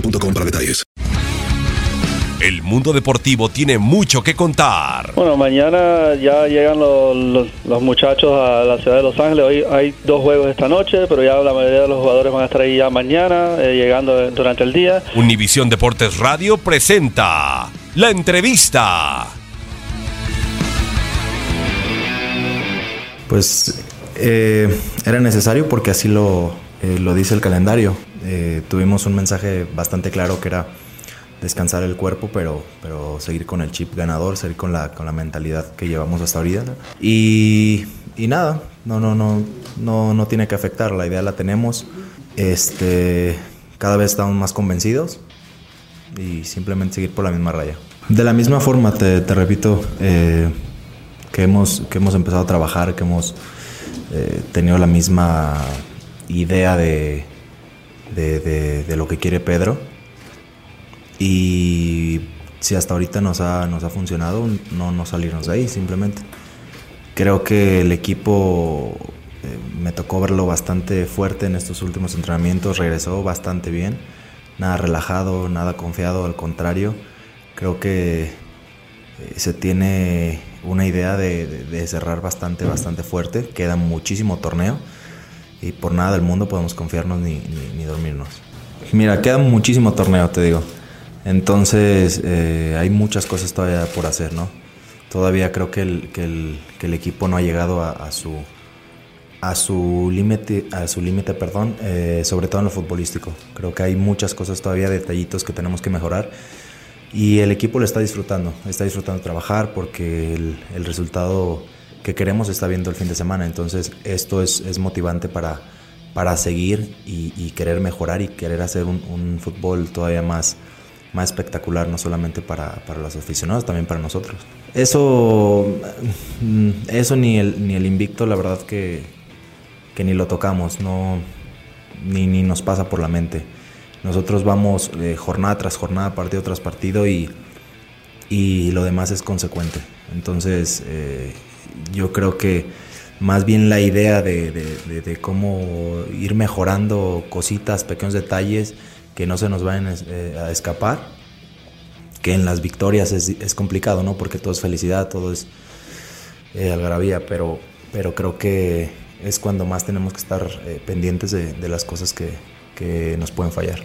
boostmobile.com para detalles. El mundo deportivo tiene mucho que contar. Bueno, mañana ya llegan los, los- los muchachos a la ciudad de Los Ángeles. Hoy hay dos juegos esta noche, pero ya la mayoría de los jugadores van a estar ahí ya mañana, eh, llegando durante el día. Univisión Deportes Radio presenta la entrevista. Pues eh, era necesario porque así lo, eh, lo dice el calendario. Eh, tuvimos un mensaje bastante claro que era descansar el cuerpo, pero, pero seguir con el chip ganador, seguir con la, con la mentalidad que llevamos hasta ahorita. Y, y nada, no, no, no, no, no tiene que afectar, la idea la tenemos. Este, cada vez estamos más convencidos y simplemente seguir por la misma raya. De la misma forma, te, te repito, eh, que, hemos, que hemos empezado a trabajar, que hemos eh, tenido la misma idea de, de, de- lo que quiere Pedro. Y si hasta ahorita nos ha, nos ha funcionado, no, no salirnos de ahí, simplemente. Creo que el equipo eh, me tocó verlo bastante fuerte en estos últimos entrenamientos, regresó bastante bien, nada relajado, nada confiado, al contrario, creo que eh, se tiene una idea de, de- de cerrar bastante, bastante fuerte, queda muchísimo torneo y por nada del mundo podemos confiarnos ni, ni- ni dormirnos. Mira, queda muchísimo torneo, te digo. Entonces, eh, hay muchas cosas todavía por hacer, ¿no? Todavía creo que el, que el, que el equipo no ha llegado a, a su a su límite, a su límite, perdón, eh, sobre todo en lo futbolístico. Creo que hay muchas cosas todavía, detallitos que tenemos que mejorar y el equipo lo está disfrutando, está disfrutando trabajar porque el, el resultado que queremos está viendo el fin de semana. Entonces esto es, es motivante para, para seguir y, y querer mejorar y querer hacer un, un fútbol todavía más, más espectacular, no solamente para, para los aficionados, también para nosotros. Eso, mm, eso ni el, ni el invicto, la verdad que, que ni lo tocamos, no, ni, ni nos pasa por la mente. Nosotros vamos eh, jornada tras jornada, partido tras partido y, y lo demás es consecuente. Entonces, eh, yo creo que más bien la idea de, de- cómo ir mejorando cositas, pequeños detalles que no se nos vayan eh, a escapar, que en las victorias es, es complicado, ¿no? Porque todo es felicidad, todo es eh, algarabía, pero, pero creo que es cuando más tenemos que estar eh, pendientes de, de las cosas que, que nos pueden fallar.